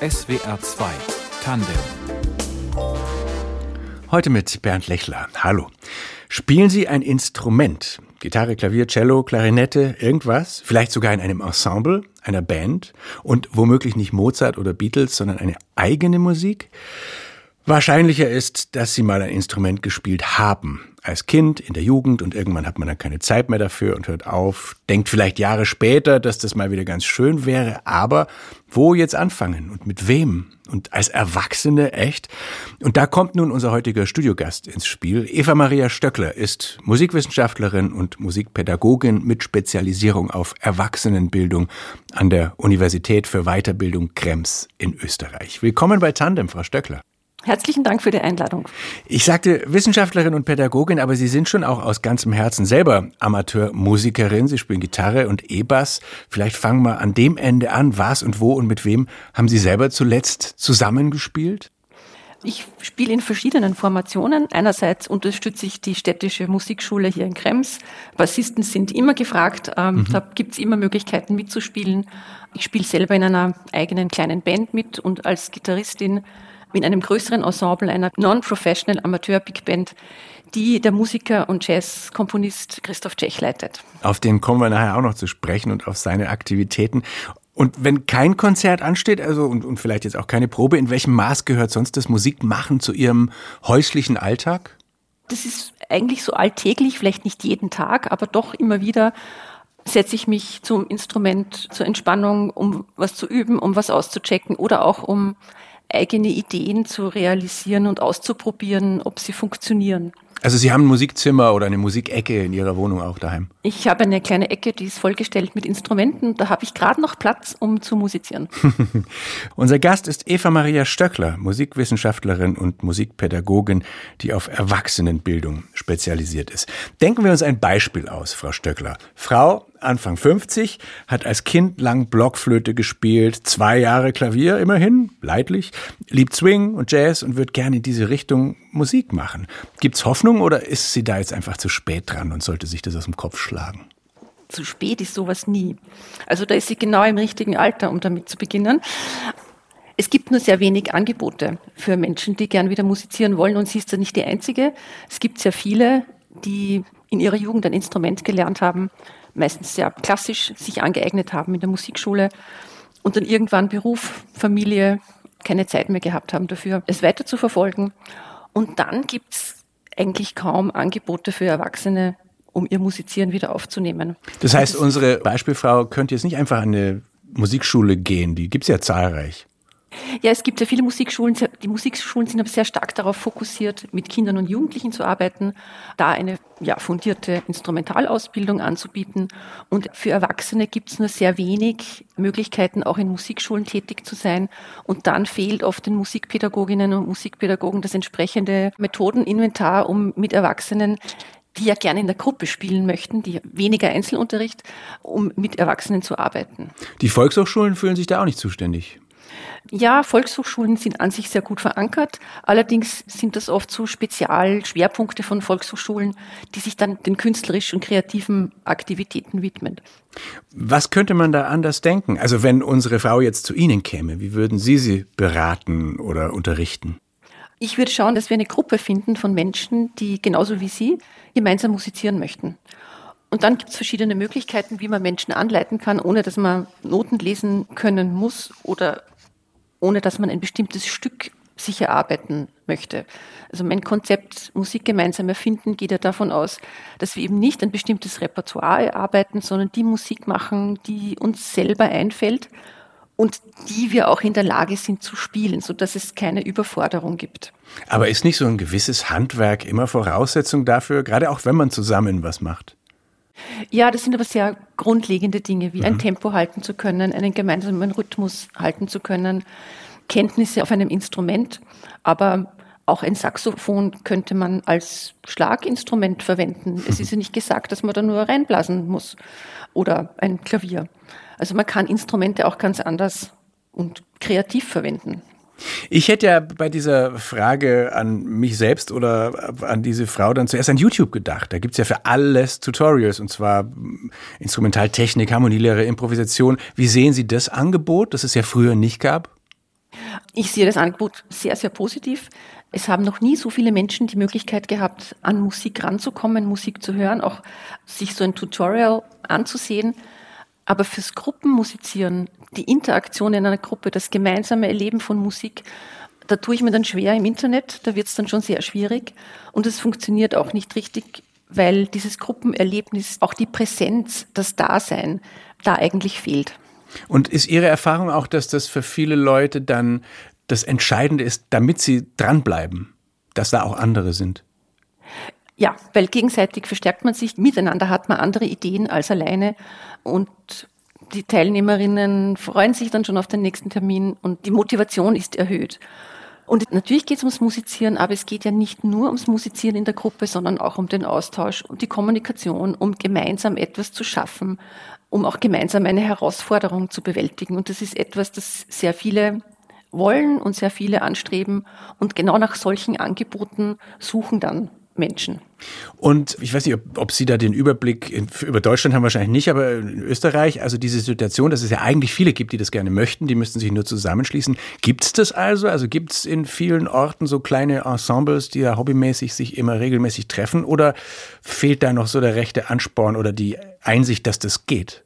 SWR 2 Tandem. Heute mit Bernd Lechler. Hallo. Spielen Sie ein Instrument? Gitarre, Klavier, Cello, Klarinette, irgendwas? Vielleicht sogar in einem Ensemble, einer Band? Und womöglich nicht Mozart oder Beatles, sondern eine eigene Musik? Wahrscheinlicher ist, dass Sie mal ein Instrument gespielt haben. Als Kind, in der Jugend und irgendwann hat man dann keine Zeit mehr dafür und hört auf, denkt vielleicht Jahre später, dass das mal wieder ganz schön wäre, aber wo jetzt anfangen und mit wem? Und als Erwachsene echt? Und da kommt nun unser heutiger Studiogast ins Spiel. Eva Maria Stöckler ist Musikwissenschaftlerin und Musikpädagogin mit Spezialisierung auf Erwachsenenbildung an der Universität für Weiterbildung Krems in Österreich. Willkommen bei Tandem, Frau Stöckler. Herzlichen Dank für die Einladung. Ich sagte Wissenschaftlerin und Pädagogin, aber Sie sind schon auch aus ganzem Herzen selber Amateurmusikerin. Sie spielen Gitarre und E-Bass. Vielleicht fangen wir an dem Ende an. Was und wo und mit wem haben Sie selber zuletzt zusammengespielt? Ich spiele in verschiedenen Formationen. Einerseits unterstütze ich die städtische Musikschule hier in Krems. Bassisten sind immer gefragt. Ähm, mhm. Da gibt es immer Möglichkeiten mitzuspielen. Ich spiele selber in einer eigenen kleinen Band mit und als Gitarristin in einem größeren Ensemble einer Non-Professional Amateur Big Band, die der Musiker und Jazzkomponist Christoph Tschech leitet. Auf den kommen wir nachher auch noch zu sprechen und auf seine Aktivitäten. Und wenn kein Konzert ansteht, also und, und vielleicht jetzt auch keine Probe, in welchem Maß gehört sonst das Musikmachen zu Ihrem häuslichen Alltag? Das ist eigentlich so alltäglich, vielleicht nicht jeden Tag, aber doch immer wieder setze ich mich zum Instrument zur Entspannung, um was zu üben, um was auszuchecken oder auch um eigene Ideen zu realisieren und auszuprobieren, ob sie funktionieren. Also Sie haben ein Musikzimmer oder eine Musikecke in Ihrer Wohnung auch daheim? Ich habe eine kleine Ecke, die ist vollgestellt mit Instrumenten. Da habe ich gerade noch Platz, um zu musizieren. Unser Gast ist Eva Maria Stöckler, Musikwissenschaftlerin und Musikpädagogin, die auf Erwachsenenbildung spezialisiert ist. Denken wir uns ein Beispiel aus, Frau Stöckler. Frau, Anfang 50, hat als Kind lang Blockflöte gespielt, zwei Jahre Klavier immerhin, leidlich, liebt Swing und Jazz und wird gerne in diese Richtung Musik machen. Gibt's Hoffnung oder ist sie da jetzt einfach zu spät dran und sollte sich das aus dem Kopf schlagen? Zu spät ist sowas nie. Also da ist sie genau im richtigen Alter, um damit zu beginnen. Es gibt nur sehr wenig Angebote für Menschen, die gern wieder musizieren wollen und sie ist ja nicht die einzige. Es gibt sehr viele, die in ihrer Jugend ein Instrument gelernt haben, meistens sehr klassisch sich angeeignet haben in der Musikschule und dann irgendwann Beruf, Familie, keine Zeit mehr gehabt haben dafür, es weiter zu verfolgen. Und dann gibt's eigentlich kaum Angebote für Erwachsene, um ihr Musizieren wieder aufzunehmen. Das heißt, das unsere Beispielfrau könnte jetzt nicht einfach an eine Musikschule gehen, die gibt's ja zahlreich. Ja, es gibt ja viele Musikschulen. Die Musikschulen sind aber sehr stark darauf fokussiert, mit Kindern und Jugendlichen zu arbeiten, da eine ja, fundierte Instrumentalausbildung anzubieten. Und für Erwachsene gibt es nur sehr wenig Möglichkeiten, auch in Musikschulen tätig zu sein. Und dann fehlt oft den Musikpädagoginnen und Musikpädagogen das entsprechende Methodeninventar, um mit Erwachsenen die ja gerne in der Gruppe spielen möchten, die weniger Einzelunterricht, um mit Erwachsenen zu arbeiten. Die Volkshochschulen fühlen sich da auch nicht zuständig. Ja, Volkshochschulen sind an sich sehr gut verankert. Allerdings sind das oft so Spezialschwerpunkte von Volkshochschulen, die sich dann den künstlerischen und kreativen Aktivitäten widmen. Was könnte man da anders denken? Also wenn unsere Frau jetzt zu Ihnen käme, wie würden Sie sie beraten oder unterrichten? Ich würde schauen, dass wir eine Gruppe finden von Menschen, die genauso wie Sie gemeinsam musizieren möchten. Und dann gibt es verschiedene Möglichkeiten, wie man Menschen anleiten kann, ohne dass man Noten lesen können muss oder ohne dass man ein bestimmtes Stück sich erarbeiten möchte. Also mein Konzept Musik gemeinsam erfinden geht ja davon aus, dass wir eben nicht ein bestimmtes Repertoire erarbeiten, sondern die Musik machen, die uns selber einfällt und die wir auch in der Lage sind zu spielen, so dass es keine Überforderung gibt. Aber ist nicht so ein gewisses Handwerk immer Voraussetzung dafür, gerade auch wenn man zusammen was macht? Ja, das sind aber sehr grundlegende Dinge, wie mhm. ein Tempo halten zu können, einen gemeinsamen Rhythmus halten zu können, Kenntnisse auf einem Instrument, aber auch ein Saxophon könnte man als Schlaginstrument verwenden. Es ist ja nicht gesagt, dass man da nur reinblasen muss oder ein Klavier. Also man kann Instrumente auch ganz anders und kreativ verwenden. Ich hätte ja bei dieser Frage an mich selbst oder an diese Frau dann zuerst an YouTube gedacht. Da gibt's ja für alles Tutorials und zwar Instrumentaltechnik, Harmonielehre, Improvisation. Wie sehen Sie das Angebot, das es ja früher nicht gab? Ich sehe das Angebot sehr, sehr positiv. Es haben noch nie so viele Menschen die Möglichkeit gehabt, an Musik ranzukommen, Musik zu hören, auch sich so ein Tutorial anzusehen. Aber fürs Gruppenmusizieren, die Interaktion in einer Gruppe, das gemeinsame Erleben von Musik, da tue ich mir dann schwer im Internet, da wird es dann schon sehr schwierig und es funktioniert auch nicht richtig, weil dieses Gruppenerlebnis, auch die Präsenz, das Dasein, da eigentlich fehlt. Und ist Ihre Erfahrung auch, dass das für viele Leute dann das Entscheidende ist, damit sie dranbleiben, dass da auch andere sind? Ja, weil gegenseitig verstärkt man sich, miteinander hat man andere Ideen als alleine und die Teilnehmerinnen freuen sich dann schon auf den nächsten Termin und die Motivation ist erhöht. Und natürlich geht es ums Musizieren, aber es geht ja nicht nur ums Musizieren in der Gruppe, sondern auch um den Austausch und die Kommunikation, um gemeinsam etwas zu schaffen, um auch gemeinsam eine Herausforderung zu bewältigen. Und das ist etwas, das sehr viele wollen und sehr viele anstreben. Und genau nach solchen Angeboten suchen dann Menschen. Und ich weiß nicht, ob, ob Sie da den Überblick in, über Deutschland haben wahrscheinlich nicht, aber in Österreich, also diese Situation, dass es ja eigentlich viele gibt, die das gerne möchten, die müssten sich nur zusammenschließen. Gibt es das also? Also gibt es in vielen Orten so kleine Ensembles, die da hobbymäßig sich immer regelmäßig treffen? Oder fehlt da noch so der rechte Ansporn oder die Einsicht, dass das geht?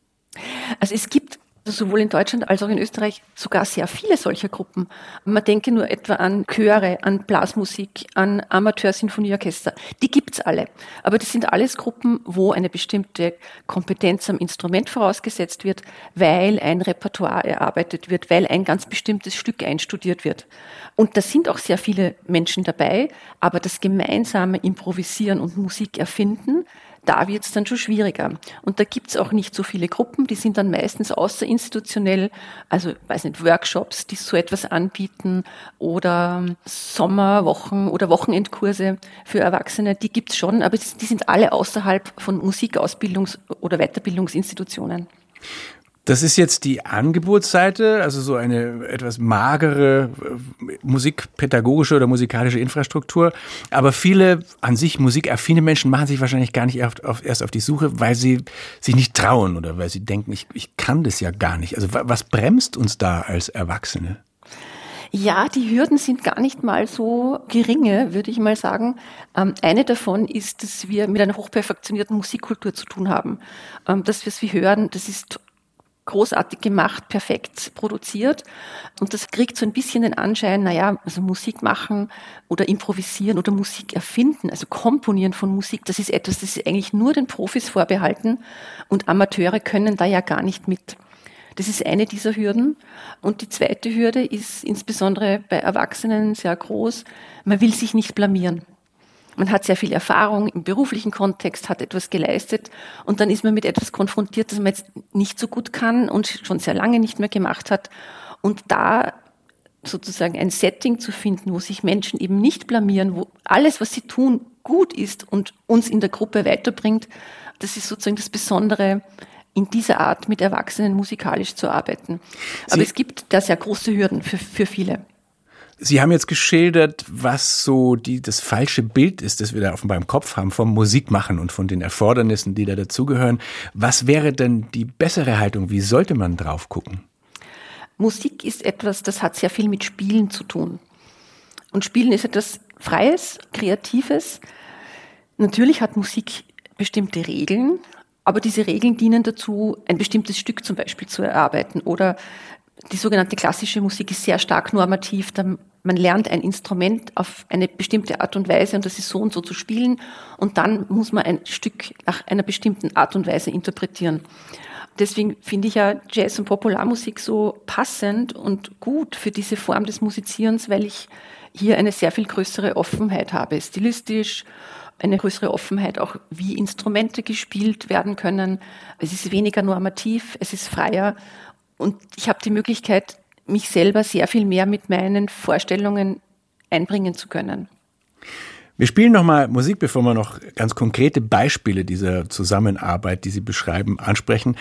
Also es gibt sowohl in Deutschland als auch in Österreich sogar sehr viele solcher Gruppen. Man denke nur etwa an Chöre, an Blasmusik, an Amateursinfonieorchester. Die gibt's alle. Aber das sind alles Gruppen, wo eine bestimmte Kompetenz am Instrument vorausgesetzt wird, weil ein Repertoire erarbeitet wird, weil ein ganz bestimmtes Stück einstudiert wird. Und da sind auch sehr viele Menschen dabei, aber das gemeinsame Improvisieren und Musik erfinden, da wird es dann schon schwieriger. Und da gibt es auch nicht so viele Gruppen, die sind dann meistens außerinstitutionell, also weiß nicht, Workshops, die so etwas anbieten oder Sommerwochen oder Wochenendkurse für Erwachsene, die gibt es schon, aber die sind alle außerhalb von Musikausbildungs- oder Weiterbildungsinstitutionen. Das ist jetzt die Angebotsseite, also so eine etwas magere äh, musikpädagogische oder musikalische Infrastruktur. Aber viele an sich musikaffine Menschen machen sich wahrscheinlich gar nicht erst auf, erst auf die Suche, weil sie sich nicht trauen oder weil sie denken, ich, ich kann das ja gar nicht. Also was bremst uns da als Erwachsene? Ja, die Hürden sind gar nicht mal so geringe, würde ich mal sagen. Ähm, eine davon ist, dass wir mit einer hochperfektionierten Musikkultur zu tun haben. Ähm, dass wir es wie hören, das ist großartig gemacht, perfekt produziert. Und das kriegt so ein bisschen den Anschein, naja, also Musik machen oder improvisieren oder Musik erfinden, also komponieren von Musik, das ist etwas, das ist eigentlich nur den Profis vorbehalten und Amateure können da ja gar nicht mit. Das ist eine dieser Hürden. Und die zweite Hürde ist insbesondere bei Erwachsenen sehr groß. Man will sich nicht blamieren. Man hat sehr viel Erfahrung im beruflichen Kontext, hat etwas geleistet und dann ist man mit etwas konfrontiert, das man jetzt nicht so gut kann und schon sehr lange nicht mehr gemacht hat. Und da sozusagen ein Setting zu finden, wo sich Menschen eben nicht blamieren, wo alles, was sie tun, gut ist und uns in der Gruppe weiterbringt, das ist sozusagen das Besondere in dieser Art mit Erwachsenen musikalisch zu arbeiten. Aber sie es gibt da sehr große Hürden für, für viele. Sie haben jetzt geschildert, was so die, das falsche Bild ist, das wir da offenbar im Kopf haben vom Musikmachen und von den Erfordernissen, die da dazugehören. Was wäre denn die bessere Haltung? Wie sollte man drauf gucken? Musik ist etwas, das hat sehr viel mit Spielen zu tun. Und Spielen ist etwas Freies, Kreatives. Natürlich hat Musik bestimmte Regeln, aber diese Regeln dienen dazu, ein bestimmtes Stück zum Beispiel zu erarbeiten oder die sogenannte klassische Musik ist sehr stark normativ. Man lernt ein Instrument auf eine bestimmte Art und Weise und das ist so und so zu spielen und dann muss man ein Stück nach einer bestimmten Art und Weise interpretieren. Deswegen finde ich ja Jazz und Popularmusik so passend und gut für diese Form des Musizierens, weil ich hier eine sehr viel größere Offenheit habe, stilistisch, eine größere Offenheit auch, wie Instrumente gespielt werden können. Es ist weniger normativ, es ist freier und ich habe die Möglichkeit, mich selber sehr viel mehr mit meinen Vorstellungen einbringen zu können. Wir spielen nochmal Musik, bevor wir noch ganz konkrete Beispiele dieser Zusammenarbeit, die Sie beschreiben, ansprechen.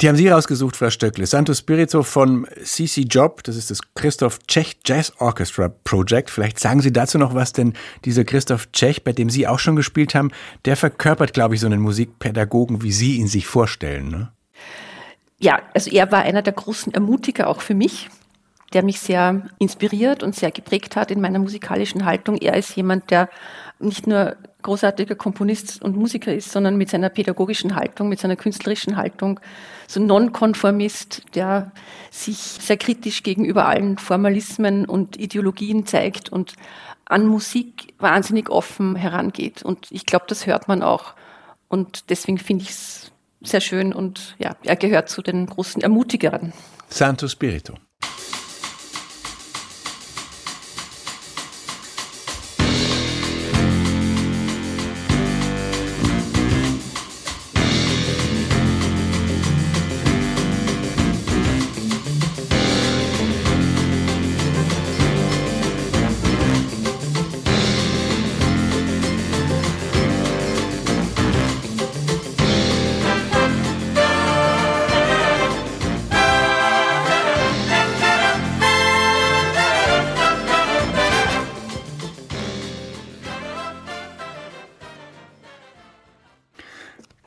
Die haben Sie rausgesucht, Frau Stöckle. Santo Spirito von CC Job, das ist das Christoph Tschech Jazz Orchestra Project. Vielleicht sagen Sie dazu noch was, denn dieser Christoph Tschech, bei dem Sie auch schon gespielt haben, der verkörpert, glaube ich, so einen Musikpädagogen, wie Sie ihn sich vorstellen. Ne? Ja, also er war einer der großen Ermutiger auch für mich. der mich sehr inspiriert und sehr geprägt hat in meiner musikalischen Haltung. Er ist jemand, der nicht nur großartiger Komponist und Musiker ist, sondern mit seiner pädagogischen Haltung, mit seiner künstlerischen Haltung, so Nonkonformist, der sich sehr kritisch gegenüber allen Formalismen und Ideologien zeigt und an Musik wahnsinnig offen herangeht. Und ich glaube, das hört man auch. Und deswegen finde ich es sehr schön und ja, er gehört zu den großen Ermutigern. Santo Spirito.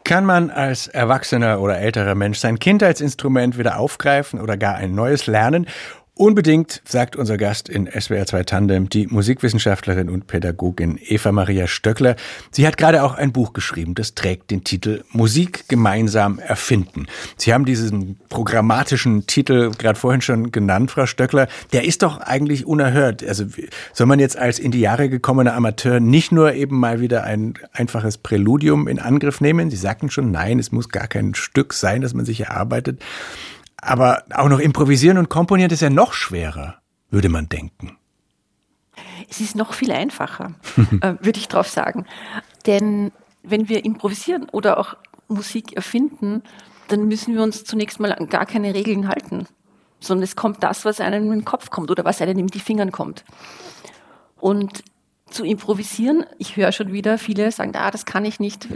Kann man als erwachsener oder älterer Mensch sein Kindheitsinstrument wieder aufgreifen oder gar ein neues lernen? Unbedingt, sagt unser Gast in SWR 2 Tandem, die Musikwissenschaftlerin und Pädagogin Eva Maria Stöckler. Sie hat gerade auch ein Buch geschrieben, das trägt den Titel Musik gemeinsam erfinden. Sie haben diesen programmatischen Titel gerade vorhin schon genannt, Frau Stöckler. Der ist doch eigentlich unerhört. Also soll man jetzt als in die Jahre gekommener Amateur nicht nur eben mal wieder ein einfaches Präludium in Angriff nehmen? Sie sagten schon, nein, es muss gar kein Stück sein, das man sich erarbeitet. Aber auch noch improvisieren und komponieren ist ja noch schwerer, würde man denken. Es ist noch viel einfacher, äh, würde ich drauf sagen. Denn wenn wir improvisieren oder auch Musik erfinden, dann müssen wir uns zunächst mal an gar keine Regeln halten, sondern es kommt das, was einem in den Kopf kommt oder was einem in die Fingern kommt. Und zu improvisieren, ich höre schon wieder, viele sagen, ah, das kann ich nicht,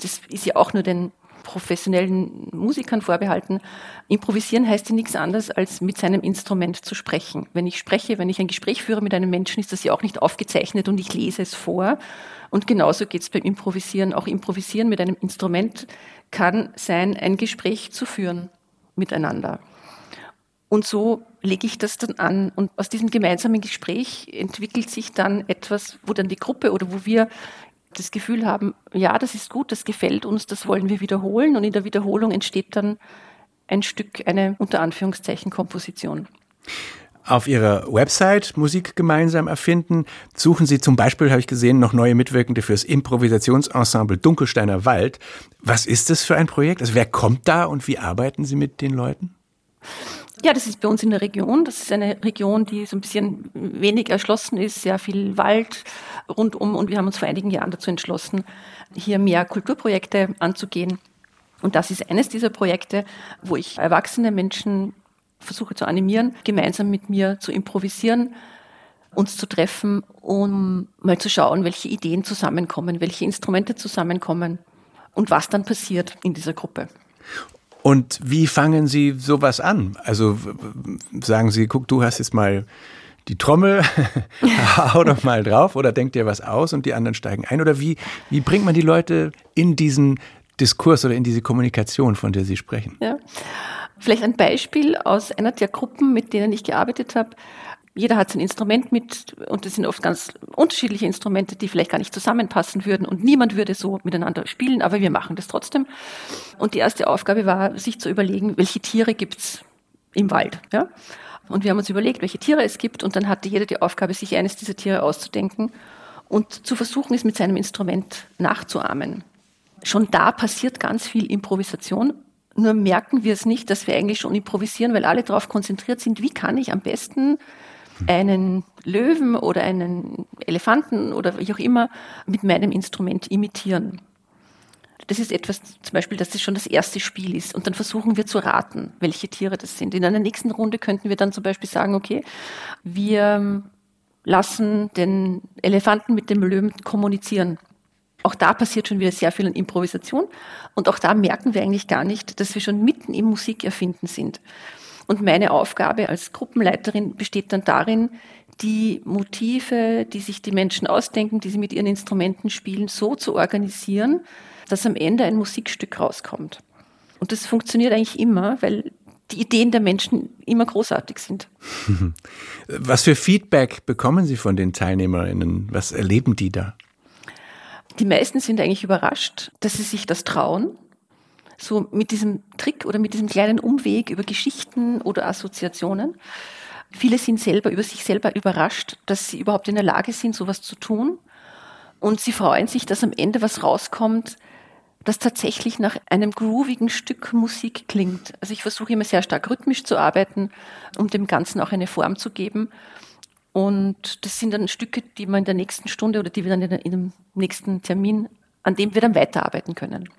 das ist ja auch nur den professionellen Musikern vorbehalten. Improvisieren heißt ja nichts anderes, als mit seinem Instrument zu sprechen. Wenn ich spreche, wenn ich ein Gespräch führe mit einem Menschen, ist das ja auch nicht aufgezeichnet und ich lese es vor. Und genauso geht es beim Improvisieren. Auch Improvisieren mit einem Instrument kann sein, ein Gespräch zu führen miteinander. Und so lege ich das dann an. Und aus diesem gemeinsamen Gespräch entwickelt sich dann etwas, wo dann die Gruppe oder wo wir das Gefühl haben, ja, das ist gut, das gefällt uns, das wollen wir wiederholen und in der Wiederholung entsteht dann ein Stück, eine unter Anführungszeichen Komposition. Auf Ihrer Website Musik gemeinsam erfinden suchen Sie zum Beispiel, habe ich gesehen, noch neue Mitwirkende fürs Improvisationsensemble Dunkelsteiner Wald. Was ist das für ein Projekt? Also wer kommt da und wie arbeiten Sie mit den Leuten? Ja, das ist bei uns in der Region. Das ist eine Region, die so ein bisschen wenig erschlossen ist, sehr viel Wald rundum. Und wir haben uns vor einigen Jahren dazu entschlossen, hier mehr Kulturprojekte anzugehen. Und das ist eines dieser Projekte, wo ich erwachsene Menschen versuche zu animieren, gemeinsam mit mir zu improvisieren, uns zu treffen, um mal zu schauen, welche Ideen zusammenkommen, welche Instrumente zusammenkommen und was dann passiert in dieser Gruppe. Und wie fangen Sie sowas an? Also sagen Sie, guck, du hast jetzt mal die Trommel, hau doch mal drauf oder denkt dir was aus und die anderen steigen ein? Oder wie, wie bringt man die Leute in diesen Diskurs oder in diese Kommunikation, von der Sie sprechen? Ja. Vielleicht ein Beispiel aus einer der Gruppen, mit denen ich gearbeitet habe jeder hat sein Instrument mit und das sind oft ganz unterschiedliche Instrumente, die vielleicht gar nicht zusammenpassen würden und niemand würde so miteinander spielen, aber wir machen das trotzdem. Und die erste Aufgabe war, sich zu überlegen, welche Tiere gibt's im Wald. Ja? Und wir haben uns überlegt, welche Tiere es gibt und dann hatte jeder die Aufgabe, sich eines dieser Tiere auszudenken und zu versuchen, es mit seinem Instrument nachzuahmen. Schon da passiert ganz viel Improvisation nur merken wir es nicht, dass wir eigentlich schon improvisieren, weil alle darauf konzentriert sind, wie kann ich am besten einen Löwen oder einen Elefanten oder wie auch immer mit meinem Instrument imitieren. Das ist etwas zum Beispiel, dass das schon das erste Spiel ist. Und dann versuchen wir zu raten, welche Tiere das sind. In einer nächsten Runde könnten wir dann zum Beispiel sagen, okay, wir lassen den Elefanten mit dem Löwen kommunizieren. Auch da passiert schon wieder sehr viel an Improvisation. Und auch da merken wir eigentlich gar nicht, dass wir schon mitten im Musikerfinden sind. Und meine Aufgabe als Gruppenleiterin besteht dann darin, die Motive, die sich die Menschen ausdenken, die sie mit ihren Instrumenten spielen, so zu organisieren, dass am Ende ein Musikstück rauskommt. Und das funktioniert eigentlich immer, weil die Ideen der Menschen immer großartig sind. Was für Feedback bekommen Sie von den Teilnehmerinnen? Was erleben die da? Die meisten sind eigentlich überrascht, dass sie sich das trauen. So mit diesem Trick oder mit diesem kleinen Umweg über Geschichten oder Assoziationen. Viele sind selber über sich selber überrascht, dass sie überhaupt in der Lage sind, sowas zu tun. Und sie freuen sich, dass am Ende was rauskommt, das tatsächlich nach einem groovigen Stück Musik klingt. Also ich versuche immer sehr stark rhythmisch zu arbeiten, um dem Ganzen auch eine Form zu geben. Und das sind dann Stücke, die man in der nächsten Stunde oder die wir dann in dem nächsten Termin, an dem wir dann weiterarbeiten können.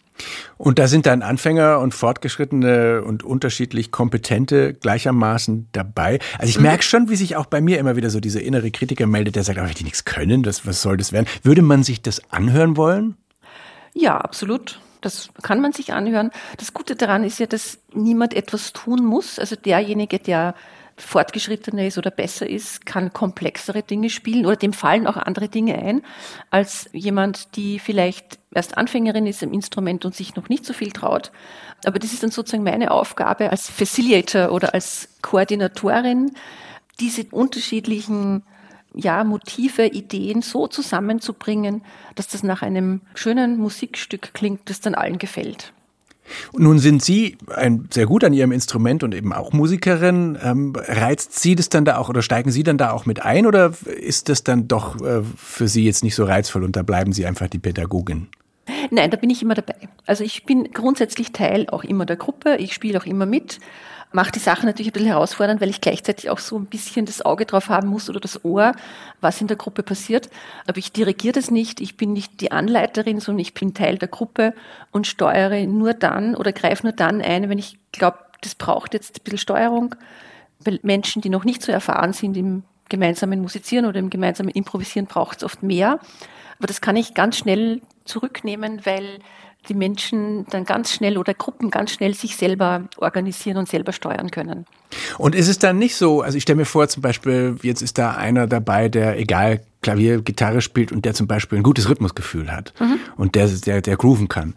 Und da sind dann Anfänger und Fortgeschrittene und unterschiedlich Kompetente gleichermaßen dabei. Also ich mhm. merke schon, wie sich auch bei mir immer wieder so dieser innere Kritiker meldet, der sagt, aber die nichts können, das, was soll das werden? Würde man sich das anhören wollen? Ja, absolut. Das kann man sich anhören. Das Gute daran ist ja, dass niemand etwas tun muss. Also derjenige, der fortgeschrittener ist oder besser ist, kann komplexere Dinge spielen oder dem fallen auch andere Dinge ein, als jemand, die vielleicht erst Anfängerin ist im Instrument und sich noch nicht so viel traut. Aber das ist dann sozusagen meine Aufgabe als Facilitator oder als Koordinatorin, diese unterschiedlichen ja, Motive, Ideen so zusammenzubringen, dass das nach einem schönen Musikstück klingt, das dann allen gefällt. Nun sind Sie ein, sehr gut an Ihrem Instrument und eben auch Musikerin. Ähm, reizt Sie das dann da auch oder steigen Sie dann da auch mit ein oder ist das dann doch äh, für Sie jetzt nicht so reizvoll und da bleiben Sie einfach die Pädagogin? Nein, da bin ich immer dabei. Also ich bin grundsätzlich Teil auch immer der Gruppe. Ich spiele auch immer mit macht die Sache natürlich ein bisschen herausfordernd, weil ich gleichzeitig auch so ein bisschen das Auge drauf haben muss oder das Ohr, was in der Gruppe passiert. Aber ich dirigiere das nicht. Ich bin nicht die Anleiterin, sondern ich bin Teil der Gruppe und steuere nur dann oder greife nur dann ein, wenn ich glaube, das braucht jetzt ein bisschen Steuerung. Weil Menschen, die noch nicht so erfahren sind im gemeinsamen Musizieren oder im gemeinsamen Improvisieren, braucht es oft mehr. Aber das kann ich ganz schnell zurücknehmen, weil die Menschen dann ganz schnell oder Gruppen ganz schnell sich selber organisieren und selber steuern können. Und ist es dann nicht so, also ich stelle mir vor, zum Beispiel, jetzt ist da einer dabei, der egal Klavier, Gitarre spielt und der zum Beispiel ein gutes Rhythmusgefühl hat mhm. und der, der, der grooven kann.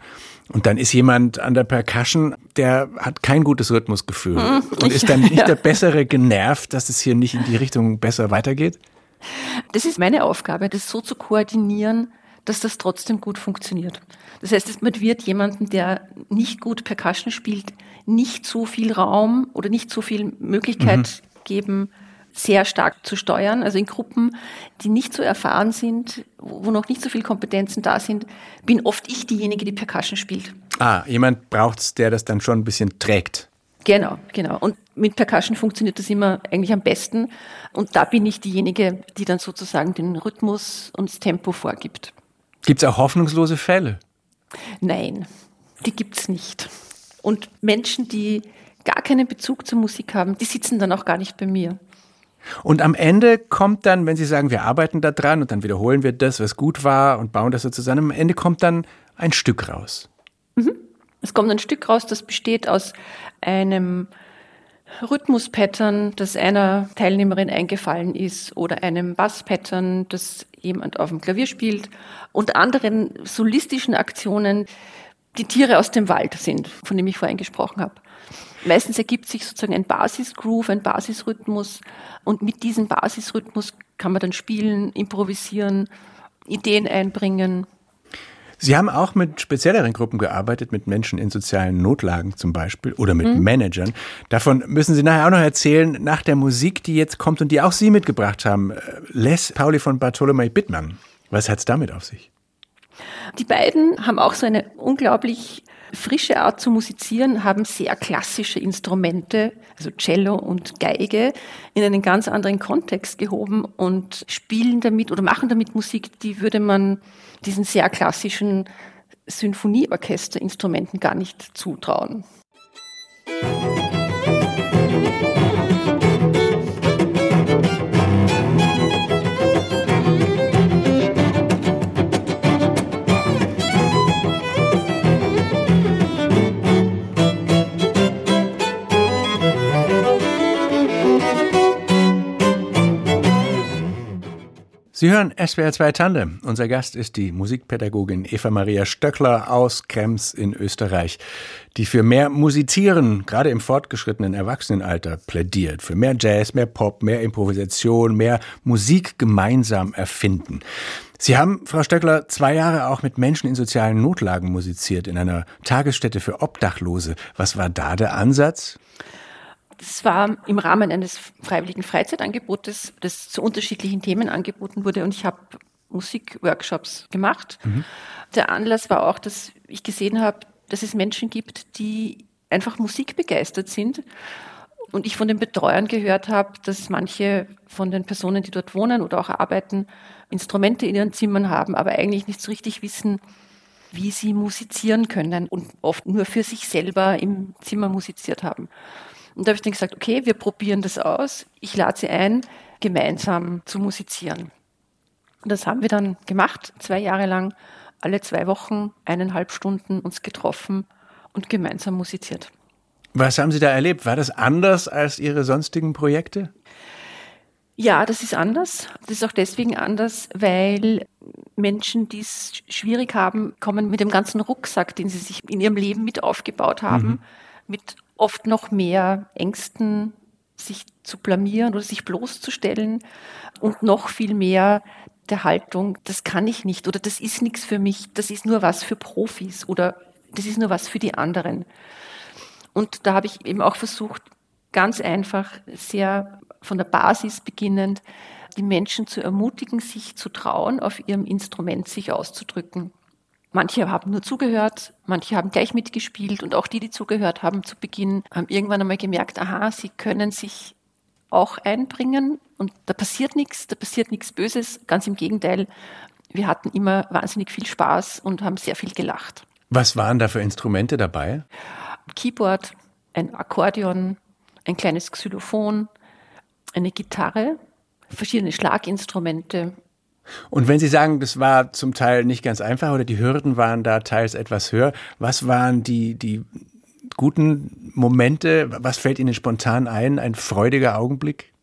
Und dann ist jemand an der Percussion, der hat kein gutes Rhythmusgefühl mhm. und ist dann nicht ja. der Bessere genervt, dass es hier nicht in die Richtung besser weitergeht? Das ist meine Aufgabe, das so zu koordinieren, dass das trotzdem gut funktioniert. Das heißt, man wird jemanden, der nicht gut Percussion spielt, nicht so viel Raum oder nicht so viel Möglichkeit mhm. geben, sehr stark zu steuern. Also in Gruppen, die nicht so erfahren sind, wo noch nicht so viele Kompetenzen da sind, bin oft ich diejenige, die Percussion spielt. Ah, jemand braucht's, der das dann schon ein bisschen trägt. Genau, genau. Und mit Percussion funktioniert das immer eigentlich am besten. Und da bin ich diejenige, die dann sozusagen den Rhythmus und das Tempo vorgibt. Gibt es auch hoffnungslose Fälle? Nein, die gibt es nicht. Und Menschen, die gar keinen Bezug zur Musik haben, die sitzen dann auch gar nicht bei mir. Und am Ende kommt dann, wenn Sie sagen, wir arbeiten da dran und dann wiederholen wir das, was gut war und bauen das so zusammen, am Ende kommt dann ein Stück raus. Mhm. Es kommt ein Stück raus, das besteht aus einem Rhythmus-Pattern, das einer Teilnehmerin eingefallen ist, oder einem Bass-Pattern, das jemand auf dem Klavier spielt, und anderen solistischen Aktionen, die Tiere aus dem Wald sind, von dem ich vorhin gesprochen habe. Meistens ergibt sich sozusagen ein Basisgroove, ein Basisrhythmus, und mit diesem Basisrhythmus kann man dann spielen, improvisieren, Ideen einbringen. Sie haben auch mit spezielleren Gruppen gearbeitet, mit Menschen in sozialen Notlagen zum Beispiel oder mit mhm. Managern. Davon müssen Sie nachher auch noch erzählen, nach der Musik, die jetzt kommt und die auch Sie mitgebracht haben. Les Pauli von Bartolomei Bittmann. Was hat es damit auf sich? Die beiden haben auch so eine unglaublich frische Art zu musizieren, haben sehr klassische Instrumente, also Cello und Geige, in einen ganz anderen Kontext gehoben und spielen damit oder machen damit Musik, die würde man diesen sehr klassischen Sinfonieorchesterinstrumenten gar nicht zutrauen. Sie hören SWR 2 Tandem. Unser Gast ist die Musikpädagogin Eva Maria Stöckler aus Krems in Österreich, die für mehr Musizieren, gerade im fortgeschrittenen Erwachsenenalter, plädiert. Für mehr Jazz, mehr Pop, mehr Improvisation, mehr Musik gemeinsam erfinden. Sie haben, Frau Stöckler, zwei Jahre auch mit Menschen in sozialen Notlagen musiziert, in einer Tagesstätte für Obdachlose. Was war da der Ansatz? Das war im Rahmen eines freiwilligen Freizeitangebotes, das zu unterschiedlichen Themen angeboten wurde und ich habe Musikworkshops gemacht. Mhm. Der Anlass war auch, dass ich gesehen habe, dass es Menschen gibt, die einfach musikbegeistert sind und ich von den Betreuern gehört habe, dass manche von den Personen, die dort wohnen oder auch arbeiten, Instrumente in ihren Zimmern haben, aber eigentlich nicht so richtig wissen, wie sie musizieren können und oft nur für sich selber im Zimmer musiziert haben. Und da habe ich dann gesagt, okay, wir probieren das aus. Ich lade Sie ein, gemeinsam zu musizieren. Und das haben wir dann gemacht, zwei Jahre lang, alle zwei Wochen, eineinhalb Stunden uns getroffen und gemeinsam musiziert. Was haben Sie da erlebt? War das anders als Ihre sonstigen Projekte? Ja, das ist anders. Das ist auch deswegen anders, weil Menschen, die es schwierig haben, kommen mit dem ganzen Rucksack, den sie sich in ihrem Leben mit aufgebaut haben, mhm. mit oft noch mehr Ängsten, sich zu blamieren oder sich bloßzustellen und noch viel mehr der Haltung, das kann ich nicht oder das ist nichts für mich, das ist nur was für Profis oder das ist nur was für die anderen. Und da habe ich eben auch versucht, ganz einfach, sehr von der Basis beginnend, die Menschen zu ermutigen, sich zu trauen, auf ihrem Instrument sich auszudrücken. Manche haben nur zugehört, manche haben gleich mitgespielt und auch die, die zugehört haben zu Beginn, haben irgendwann einmal gemerkt, aha, sie können sich auch einbringen und da passiert nichts, da passiert nichts Böses. Ganz im Gegenteil, wir hatten immer wahnsinnig viel Spaß und haben sehr viel gelacht. Was waren da für Instrumente dabei? Keyboard, ein Akkordeon, ein kleines Xylophon, eine Gitarre, verschiedene Schlaginstrumente, und wenn Sie sagen, das war zum Teil nicht ganz einfach oder die Hürden waren da teils etwas höher, was waren die, die guten Momente? Was fällt Ihnen spontan ein? Ein freudiger Augenblick?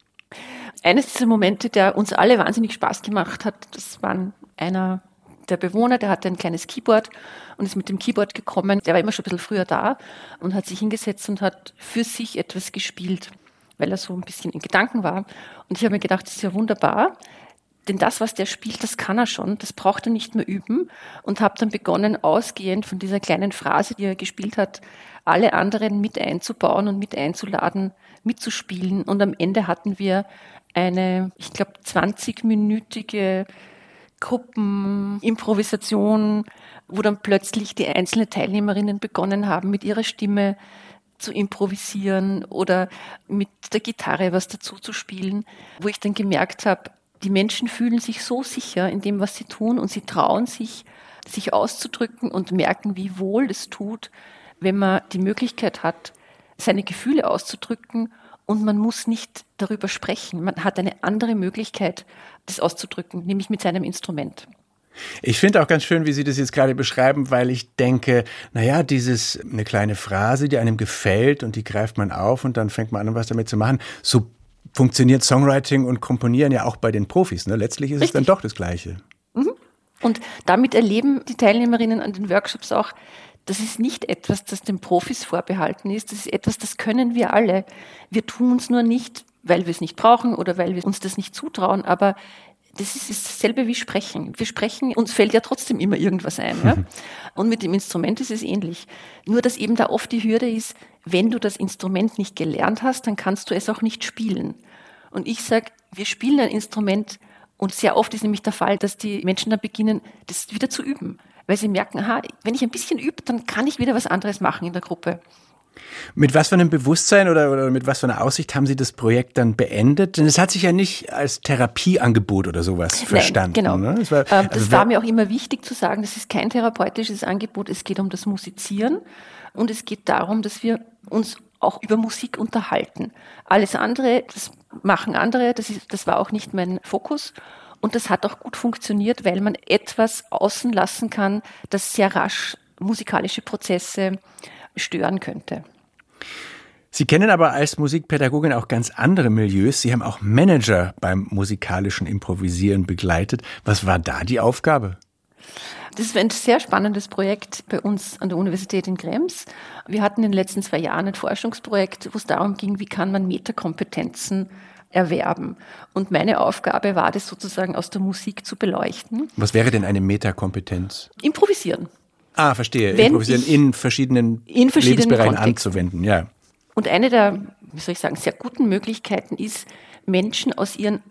Eines dieser Momente, der uns alle wahnsinnig Spaß gemacht hat, das war einer der Bewohner, der hatte ein kleines Keyboard und ist mit dem Keyboard gekommen. Der war immer schon ein bisschen früher da und hat sich hingesetzt und hat für sich etwas gespielt, weil er so ein bisschen in Gedanken war. Und ich habe mir gedacht, das ist ja wunderbar. Denn das, was der spielt, das kann er schon, das braucht er nicht mehr üben. Und habe dann begonnen, ausgehend von dieser kleinen Phrase, die er gespielt hat, alle anderen mit einzubauen und mit einzuladen, mitzuspielen. Und am Ende hatten wir eine, ich glaube, 20-minütige Gruppenimprovisation, wo dann plötzlich die einzelnen Teilnehmerinnen begonnen haben, mit ihrer Stimme zu improvisieren oder mit der Gitarre was dazu zu spielen, wo ich dann gemerkt habe, die Menschen fühlen sich so sicher in dem, was sie tun und sie trauen sich, sich auszudrücken und merken, wie wohl es tut, wenn man die Möglichkeit hat, seine Gefühle auszudrücken und man muss nicht darüber sprechen. Man hat eine andere Möglichkeit, das auszudrücken, nämlich mit seinem Instrument. Ich finde auch ganz schön, wie Sie das jetzt gerade beschreiben, weil ich denke, naja, dieses, eine kleine Phrase, die einem gefällt und die greift man auf und dann fängt man an, was damit zu machen. So funktioniert Songwriting und Komponieren ja auch bei den Profis. Ne? Letztlich ist Richtig. es dann doch das Gleiche. Mhm. Und damit erleben die Teilnehmerinnen an den Workshops auch, das ist nicht etwas, das den Profis vorbehalten ist. Das ist etwas, das können wir alle. Wir tun es nur nicht, weil wir es nicht brauchen oder weil wir uns das nicht zutrauen. Aber das ist dasselbe wie Sprechen. Wir sprechen, uns fällt ja trotzdem immer irgendwas ein. Ja? Und mit dem Instrument ist es ähnlich. Nur, dass eben da oft die Hürde ist, wenn du das Instrument nicht gelernt hast, dann kannst du es auch nicht spielen. Und ich sage, wir spielen ein Instrument und sehr oft ist nämlich der Fall, dass die Menschen dann beginnen, das wieder zu üben. Weil sie merken, aha, wenn ich ein bisschen übe, dann kann ich wieder was anderes machen in der Gruppe. Mit was für einem Bewusstsein oder, oder mit was für einer Aussicht haben Sie das Projekt dann beendet? Denn es hat sich ja nicht als Therapieangebot oder sowas verstanden. genau. Ne? Das, war, ähm, das also war mir auch immer wichtig zu sagen, das ist kein therapeutisches Angebot, es geht um das Musizieren und es geht darum, dass wir uns auch über Musik unterhalten. Alles andere, das machen andere, das, ist, das war auch nicht mein Fokus. Und das hat auch gut funktioniert, weil man etwas außen lassen kann, das sehr rasch musikalische Prozesse stören könnte. Sie kennen aber als Musikpädagogin auch ganz andere Milieus. Sie haben auch Manager beim musikalischen Improvisieren begleitet. Was war da die Aufgabe? Das ist ein sehr spannendes Projekt bei uns an der Universität in Krems. Wir hatten in den letzten zwei Jahren ein Forschungsprojekt, wo es darum ging, wie kann man Metakompetenzen erwerben. Und meine Aufgabe war das sozusagen aus der Musik zu beleuchten. Was wäre denn eine Metakompetenz? Improvisieren. Ah, verstehe. Wenn Improvisieren in verschiedenen, in verschiedenen Lebensbereichen Kontexten. anzuwenden, ja. Und eine der, wie soll ich sagen, sehr guten Möglichkeiten ist, Menschen aus ihren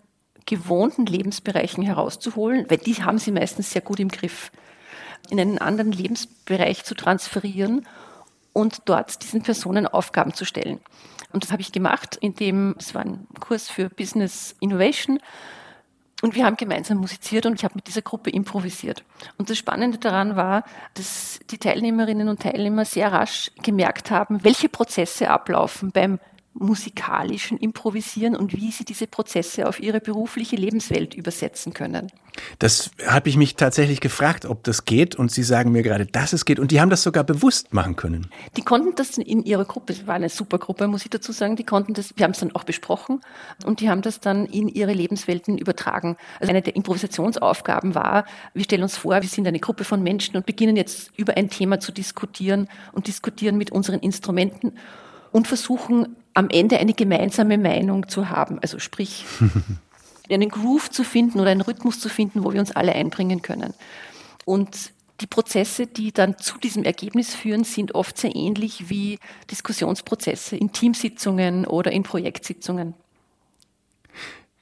gewohnten Lebensbereichen herauszuholen, weil die haben sie meistens sehr gut im Griff, in einen anderen Lebensbereich zu transferieren und dort diesen Personen Aufgaben zu stellen. Und das habe ich gemacht, indem es war ein Kurs für Business Innovation und wir haben gemeinsam musiziert und ich habe mit dieser Gruppe improvisiert. Und das Spannende daran war, dass die Teilnehmerinnen und Teilnehmer sehr rasch gemerkt haben, welche Prozesse ablaufen beim musikalischen Improvisieren und wie sie diese Prozesse auf ihre berufliche Lebenswelt übersetzen können. Das habe ich mich tatsächlich gefragt, ob das geht und Sie sagen mir gerade, dass es geht und die haben das sogar bewusst machen können. Die konnten das in ihrer Gruppe, es war eine super Gruppe, muss ich dazu sagen, die konnten das, wir haben es dann auch besprochen und die haben das dann in ihre Lebenswelten übertragen. Also eine der Improvisationsaufgaben war, wir stellen uns vor, wir sind eine Gruppe von Menschen und beginnen jetzt über ein Thema zu diskutieren und diskutieren mit unseren Instrumenten und versuchen am Ende eine gemeinsame Meinung zu haben. Also sprich, einen Groove zu finden oder einen Rhythmus zu finden, wo wir uns alle einbringen können. Und die Prozesse, die dann zu diesem Ergebnis führen, sind oft sehr ähnlich wie Diskussionsprozesse in Teamsitzungen oder in Projektsitzungen.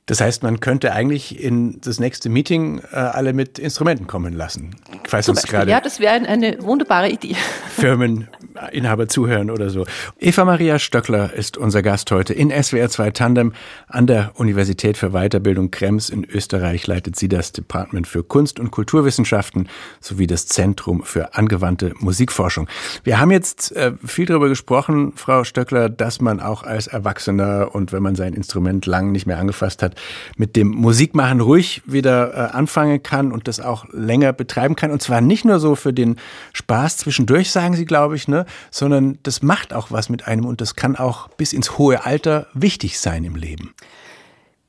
Das heißt, man könnte eigentlich in das nächste Meeting äh, alle mit Instrumenten kommen lassen. Falls uns gerade ja, das wäre eine wunderbare Idee. Firmeninhaber zuhören oder so. Eva Maria Stöckler ist unser Gast heute in SWR 2 Tandem an der Universität für Weiterbildung Krems in Österreich. Leitet sie das Department für Kunst- und Kulturwissenschaften sowie das Zentrum für angewandte Musikforschung. Wir haben jetzt äh, viel darüber gesprochen, Frau Stöckler, dass man auch als Erwachsener und wenn man sein Instrument lang nicht mehr angefasst hat, mit dem Musikmachen ruhig wieder äh, anfangen kann und das auch länger betreiben kann. Und zwar nicht nur so für den Spaß zwischendurch, sagen Sie, glaube ich, ne, sondern das macht auch was mit einem und das kann auch bis ins hohe Alter wichtig sein im Leben.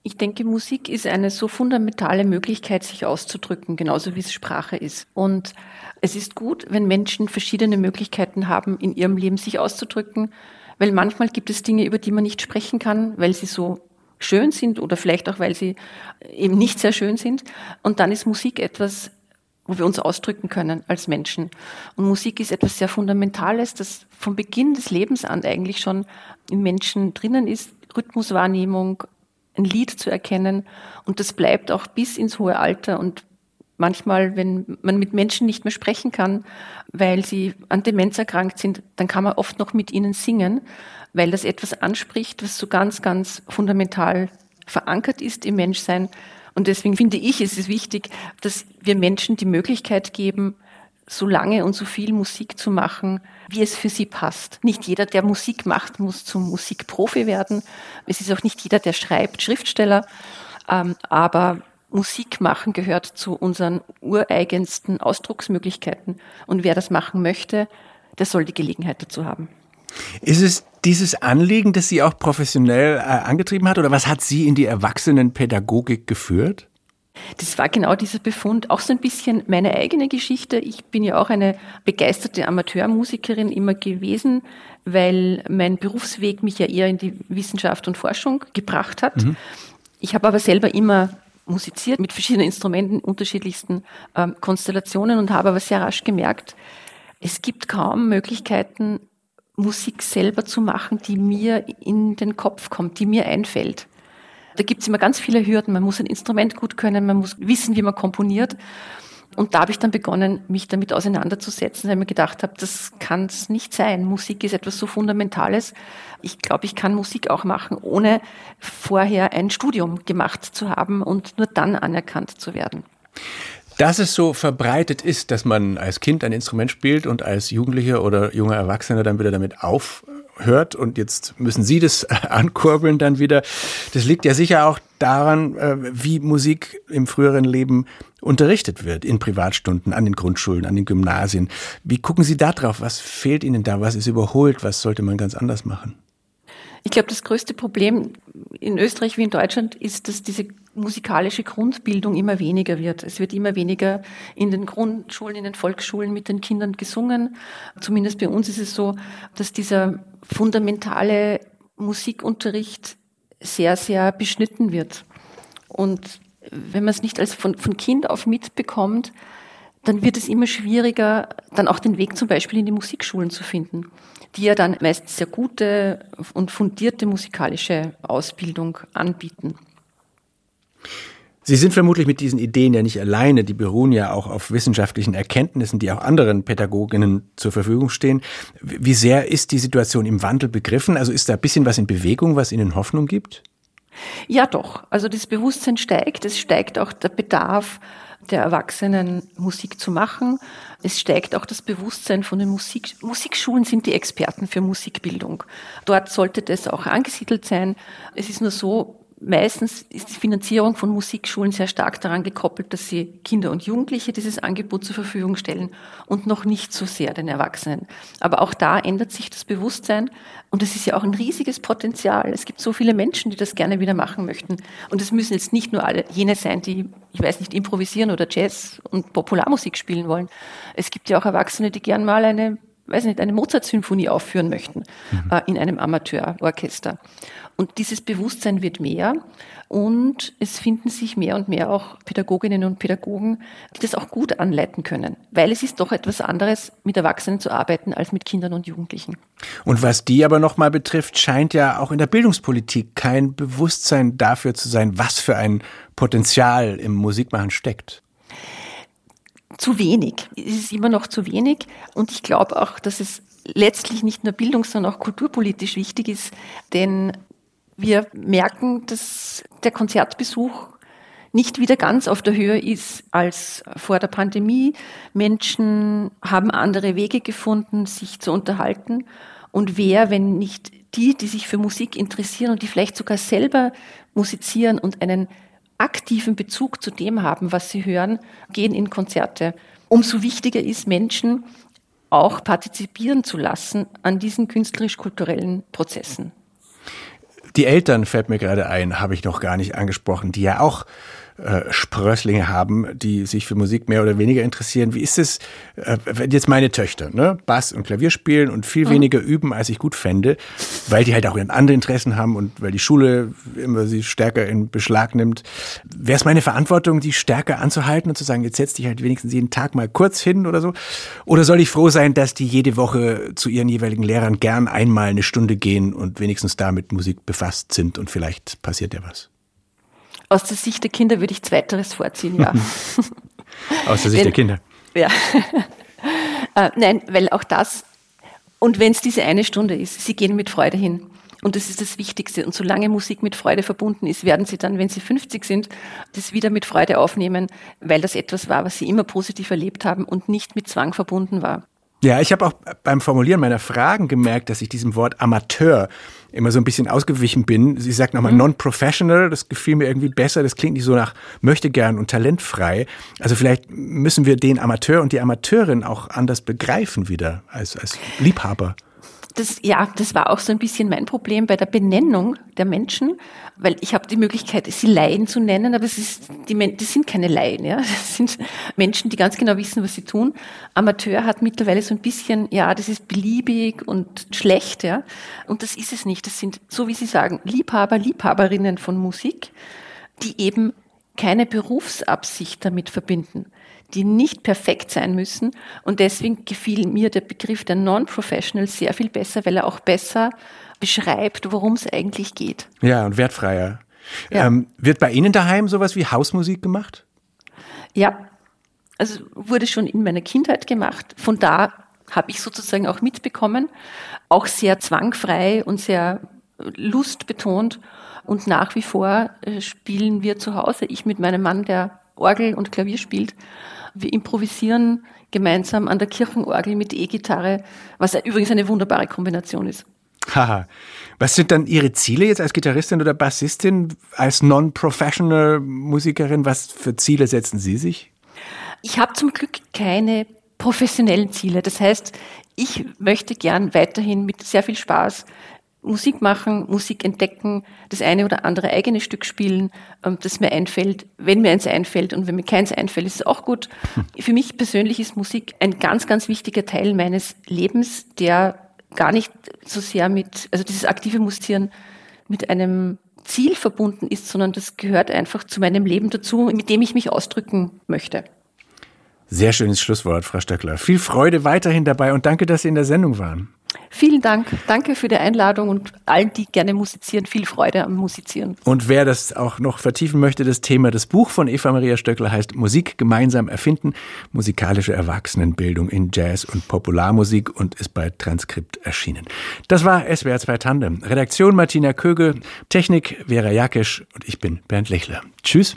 Ich denke, Musik ist eine so fundamentale Möglichkeit, sich auszudrücken, genauso wie es Sprache ist. Und es ist gut, wenn Menschen verschiedene Möglichkeiten haben, in ihrem Leben sich auszudrücken, weil manchmal gibt es Dinge, über die man nicht sprechen kann, weil sie so schön sind oder vielleicht auch, weil sie eben nicht sehr schön sind. Und dann ist Musik etwas, wo wir uns ausdrücken können als Menschen. Und Musik ist etwas sehr Fundamentales, das vom Beginn des Lebens an eigentlich schon im Menschen drinnen ist. Rhythmuswahrnehmung, ein Lied zu erkennen. Und das bleibt auch bis ins hohe Alter. Und manchmal, wenn man mit Menschen nicht mehr sprechen kann, weil sie an Demenz erkrankt sind, dann kann man oft noch mit ihnen singen weil das etwas anspricht, was so ganz, ganz fundamental verankert ist im Menschsein. Und deswegen finde ich, es ist wichtig, dass wir Menschen die Möglichkeit geben, so lange und so viel Musik zu machen, wie es für sie passt. Nicht jeder, der Musik macht, muss zum Musikprofi werden. Es ist auch nicht jeder, der schreibt, Schriftsteller. Ähm, aber Musik machen gehört zu unseren ureigensten Ausdrucksmöglichkeiten. Und wer das machen möchte, der soll die Gelegenheit dazu haben. Ist es dieses Anliegen, das Sie auch professionell äh, angetrieben hat, oder was hat Sie in die Erwachsenenpädagogik geführt? Das war genau dieser Befund, auch so ein bisschen meine eigene Geschichte. Ich bin ja auch eine begeisterte Amateurmusikerin immer gewesen, weil mein Berufsweg mich ja eher in die Wissenschaft und Forschung gebracht hat. Mhm. Ich habe aber selber immer musiziert mit verschiedenen Instrumenten, unterschiedlichsten ähm, Konstellationen und habe aber sehr rasch gemerkt, es gibt kaum Möglichkeiten, Musik selber zu machen, die mir in den Kopf kommt, die mir einfällt. Da gibt es immer ganz viele Hürden. Man muss ein Instrument gut können, man muss wissen, wie man komponiert. Und da habe ich dann begonnen, mich damit auseinanderzusetzen, weil ich mir gedacht habe, das kann es nicht sein. Musik ist etwas so Fundamentales. Ich glaube, ich kann Musik auch machen, ohne vorher ein Studium gemacht zu haben und nur dann anerkannt zu werden. Dass es so verbreitet ist, dass man als Kind ein Instrument spielt und als Jugendlicher oder junger Erwachsener dann wieder damit aufhört und jetzt müssen Sie das ankurbeln dann wieder. Das liegt ja sicher auch daran, äh, wie Musik im früheren Leben unterrichtet wird, in Privatstunden, an den Grundschulen, an den Gymnasien. Wie gucken Sie da drauf? Was fehlt Ihnen da? Was ist überholt? Was sollte man ganz anders machen? Ich glaube, das größte Problem in Österreich wie in Deutschland ist, dass diese musikalische Grundbildung immer weniger wird. Es wird immer weniger in den Grundschulen, in den Volksschulen mit den Kindern gesungen. Zumindest bei uns ist es so, dass dieser fundamentale Musikunterricht sehr, sehr beschnitten wird. Und wenn man es nicht als von, von Kind auf mitbekommt, dann wird es immer schwieriger, dann auch den Weg zum Beispiel in die Musikschulen zu finden, die ja dann meist sehr gute und fundierte musikalische Ausbildung anbieten. Sie sind vermutlich mit diesen Ideen ja nicht alleine. Die beruhen ja auch auf wissenschaftlichen Erkenntnissen, die auch anderen Pädagoginnen zur Verfügung stehen. Wie sehr ist die Situation im Wandel begriffen? Also ist da ein bisschen was in Bewegung, was Ihnen Hoffnung gibt? Ja, doch. Also das Bewusstsein steigt. Es steigt auch der Bedarf der Erwachsenen, Musik zu machen. Es steigt auch das Bewusstsein von den Musik Musikschulen sind die Experten für Musikbildung. Dort sollte das auch angesiedelt sein. Es ist nur so, meistens ist die Finanzierung von Musikschulen sehr stark daran gekoppelt, dass sie Kinder und Jugendliche dieses Angebot zur Verfügung stellen und noch nicht so sehr den Erwachsenen. Aber auch da ändert sich das Bewusstsein und es ist ja auch ein riesiges Potenzial. Es gibt so viele Menschen, die das gerne wieder machen möchten. Und es müssen jetzt nicht nur alle jene sein, die, ich weiß nicht, improvisieren oder Jazz und Popularmusik spielen wollen. Es gibt ja auch Erwachsene, die gern mal eine weiß nicht, eine Mozart-Symphonie aufführen möchten mhm. äh, in einem Amateurorchester. Und dieses Bewusstsein wird mehr und es finden sich mehr und mehr auch Pädagoginnen und Pädagogen, die das auch gut anleiten können, weil es ist doch etwas anderes, mit Erwachsenen zu arbeiten, als mit Kindern und Jugendlichen. Und was die aber nochmal betrifft, scheint ja auch in der Bildungspolitik kein Bewusstsein dafür zu sein, was für ein Potenzial im Musikmachen steckt zu wenig. Es ist immer noch zu wenig. Und ich glaube auch, dass es letztlich nicht nur bildungs-, sondern auch kulturpolitisch wichtig ist, denn wir merken, dass der Konzertbesuch nicht wieder ganz auf der Höhe ist als vor der Pandemie. Menschen haben andere Wege gefunden, sich zu unterhalten. Und wer, wenn nicht die, die sich für Musik interessieren und die vielleicht sogar selber musizieren und einen aktiven Bezug zu dem haben, was sie hören, gehen in Konzerte. Umso wichtiger ist, Menschen auch partizipieren zu lassen an diesen künstlerisch-kulturellen Prozessen. Die Eltern fällt mir gerade ein, habe ich noch gar nicht angesprochen, die ja auch äh, Sprösslinge haben, die sich für Musik mehr oder weniger interessieren. Wie ist es, äh, wenn jetzt meine Töchter ne, Bass und Klavier spielen und viel mhm. weniger üben, als ich gut fände, weil die halt auch andere Interessen haben und weil die Schule immer sie stärker in Beschlag nimmt. Wäre es meine Verantwortung, die stärker anzuhalten und zu sagen, jetzt setz dich halt wenigstens jeden Tag mal kurz hin oder so? Oder soll ich froh sein, dass die jede Woche zu ihren jeweiligen Lehrern gern einmal eine Stunde gehen und wenigstens da mit Musik befasst sind und vielleicht passiert ja was? Aus der Sicht der Kinder würde ich Zweiteres vorziehen, ja. Aus der Sicht Denn, der Kinder. Ja. äh, nein, weil auch das, und wenn es diese eine Stunde ist, sie gehen mit Freude hin. Und das ist das Wichtigste. Und solange Musik mit Freude verbunden ist, werden sie dann, wenn sie 50 sind, das wieder mit Freude aufnehmen, weil das etwas war, was sie immer positiv erlebt haben und nicht mit Zwang verbunden war. Ja, ich habe auch beim Formulieren meiner Fragen gemerkt, dass ich diesem Wort Amateur immer so ein bisschen ausgewichen bin. Sie sagt nochmal mhm. non-professional, das gefiel mir irgendwie besser, das klingt nicht so nach möchte gern und talentfrei. Also vielleicht müssen wir den Amateur und die Amateurin auch anders begreifen wieder als, als Liebhaber das, ja, das war auch so ein bisschen mein Problem bei der Benennung der Menschen, weil ich habe die Möglichkeit, sie Laien zu nennen, aber es ist, die, das sind keine Laien, ja. Das sind Menschen, die ganz genau wissen, was sie tun. Amateur hat mittlerweile so ein bisschen, ja, das ist beliebig und schlecht, ja. Und das ist es nicht. Das sind, so wie Sie sagen, Liebhaber, Liebhaberinnen von Musik, die eben keine Berufsabsicht damit verbinden die nicht perfekt sein müssen. Und deswegen gefiel mir der Begriff der Non-Professional sehr viel besser, weil er auch besser beschreibt, worum es eigentlich geht. Ja, und wertfreier. Ja. Ähm, wird bei Ihnen daheim sowas wie Hausmusik gemacht? Ja, also wurde schon in meiner Kindheit gemacht. Von da habe ich sozusagen auch mitbekommen, auch sehr zwangfrei und sehr lustbetont. Und nach wie vor äh, spielen wir zu Hause, ich mit meinem Mann, der Orgel und Klavier spielt, wir improvisieren gemeinsam an der Kirchenorgel mit E-Gitarre, was übrigens eine wunderbare Kombination ist. Haha. Was sind dann Ihre Ziele jetzt als Gitarristin oder Bassistin, als non-professional Musikerin? Was für Ziele setzen Sie sich? Ich habe zum Glück keine professionellen Ziele. Das heißt, ich möchte gern weiterhin mit sehr viel Spaß Musik machen, Musik entdecken, das eine oder andere eigene Stück spielen, ähm, das mir einfällt. Wenn mir eins einfällt und wenn mir keins einfällt, ist es auch gut. Für mich persönlich ist Musik ein ganz, ganz wichtiger Teil meines Lebens, der gar nicht so sehr mit, also dieses aktive Musizieren mit einem Ziel verbunden ist, sondern das gehört einfach zu meinem Leben dazu, mit dem ich mich ausdrücken möchte. Sehr schönes Schlusswort, Frau Stöckler. Viel Freude weiterhin dabei und danke, dass Sie in der Sendung waren. Vielen Dank. Danke für die Einladung und allen, die gerne musizieren, viel Freude am Musizieren. Und wer das auch noch vertiefen möchte, das Thema, das Buch von Eva Maria Stöckler heißt Musik gemeinsam erfinden, musikalische Erwachsenenbildung in Jazz und Popularmusik und ist bei Transkript erschienen. Das war SWR 2 Tandem. Redaktion Martina Kögel, Technik Vera Jakisch und ich bin Bernd Lechler. Tschüss.